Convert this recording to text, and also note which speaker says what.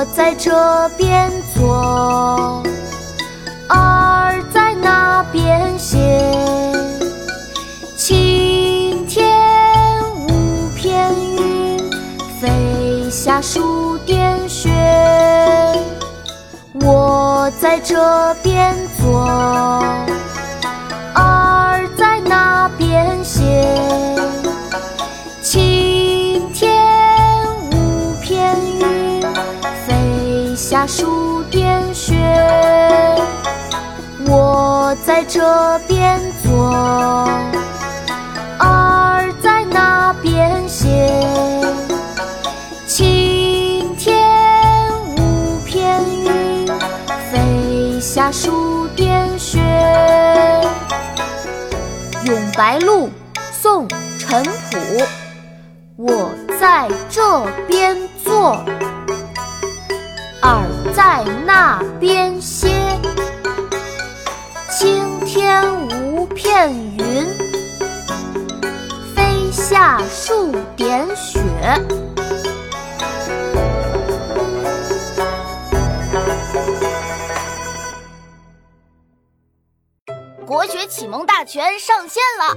Speaker 1: 我在这边坐，儿在那边写。晴天无片云，飞下数点雪。我在这边坐，下数点雪。我在这边坐，儿在那边写。晴天无片云，飞下数点雪。《咏白鹭》宋·陈普。我在这边坐，耳在那边歇。青天无片云，飞下数点雪。
Speaker 2: 国学启蒙大全上线了，